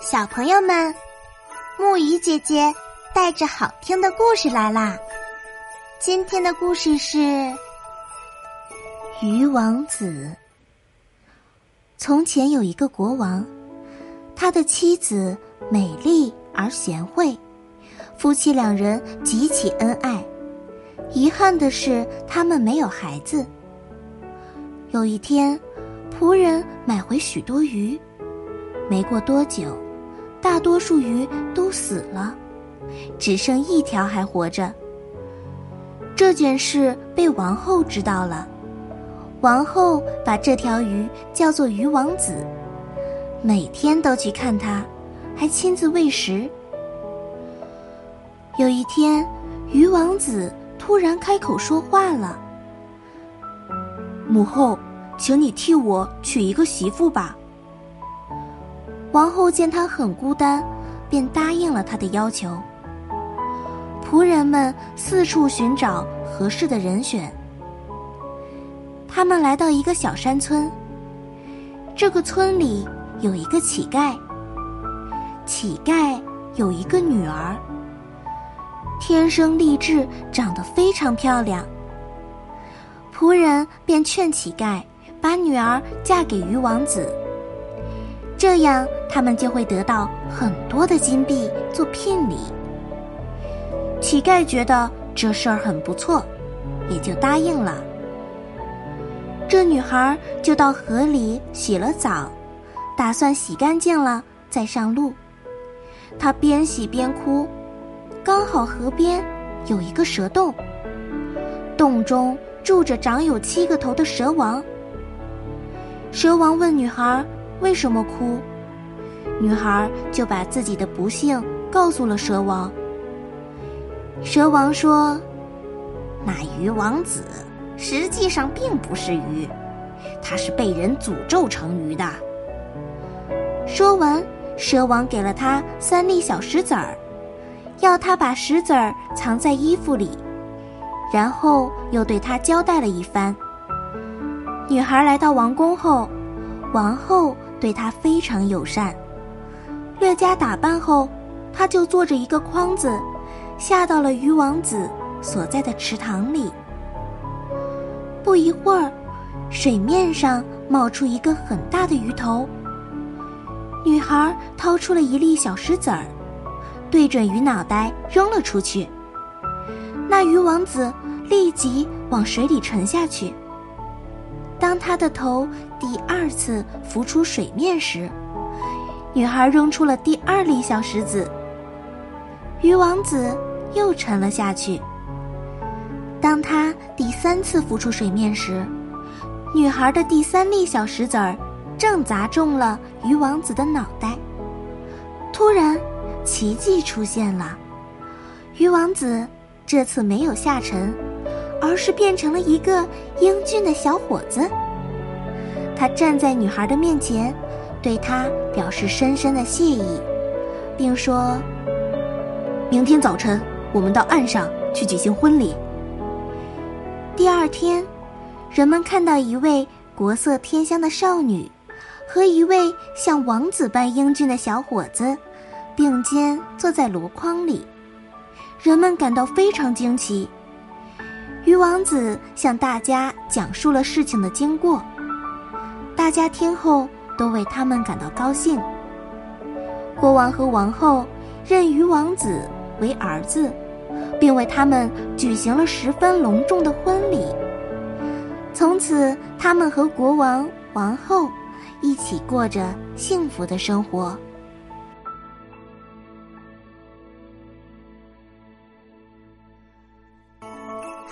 小朋友们，木鱼姐姐带着好听的故事来啦！今天的故事是《鱼王子》。从前有一个国王，他的妻子美丽而贤惠，夫妻两人极其恩爱。遗憾的是，他们没有孩子。有一天，仆人买回许多鱼，没过多久。大多数鱼都死了，只剩一条还活着。这件事被王后知道了，王后把这条鱼叫做鱼王子，每天都去看它，还亲自喂食。有一天，鱼王子突然开口说话了：“母后，请你替我娶一个媳妇吧。”王后见他很孤单，便答应了他的要求。仆人们四处寻找合适的人选。他们来到一个小山村。这个村里有一个乞丐。乞丐有一个女儿，天生丽质，长得非常漂亮。仆人便劝乞丐把女儿嫁给鱼王子。这样，他们就会得到很多的金币做聘礼。乞丐觉得这事儿很不错，也就答应了。这女孩就到河里洗了澡，打算洗干净了再上路。她边洗边哭，刚好河边有一个蛇洞，洞中住着长有七个头的蛇王。蛇王问女孩。为什么哭？女孩就把自己的不幸告诉了蛇王。蛇王说：“那鱼王子实际上并不是鱼，他是被人诅咒成鱼的。”说完，蛇王给了他三粒小石子儿，要他把石子儿藏在衣服里，然后又对他交代了一番。女孩来到王宫后，王后。对他非常友善，略加打扮后，他就坐着一个筐子，下到了鱼王子所在的池塘里。不一会儿，水面上冒出一个很大的鱼头。女孩掏出了一粒小石子儿，对准鱼脑袋扔了出去。那鱼王子立即往水里沉下去。当他的头第二次浮出水面时，女孩扔出了第二粒小石子。鱼王子又沉了下去。当他第三次浮出水面时，女孩的第三粒小石子儿正砸中了鱼王子的脑袋。突然，奇迹出现了，鱼王子这次没有下沉。而是变成了一个英俊的小伙子。他站在女孩的面前，对她表示深深的谢意，并说：“明天早晨，我们到岸上去举行婚礼。”第二天，人们看到一位国色天香的少女和一位像王子般英俊的小伙子并肩坐在箩筐里，人们感到非常惊奇。鱼王子向大家讲述了事情的经过，大家听后都为他们感到高兴。国王和王后认鱼王子为儿子，并为他们举行了十分隆重的婚礼。从此，他们和国王、王后一起过着幸福的生活。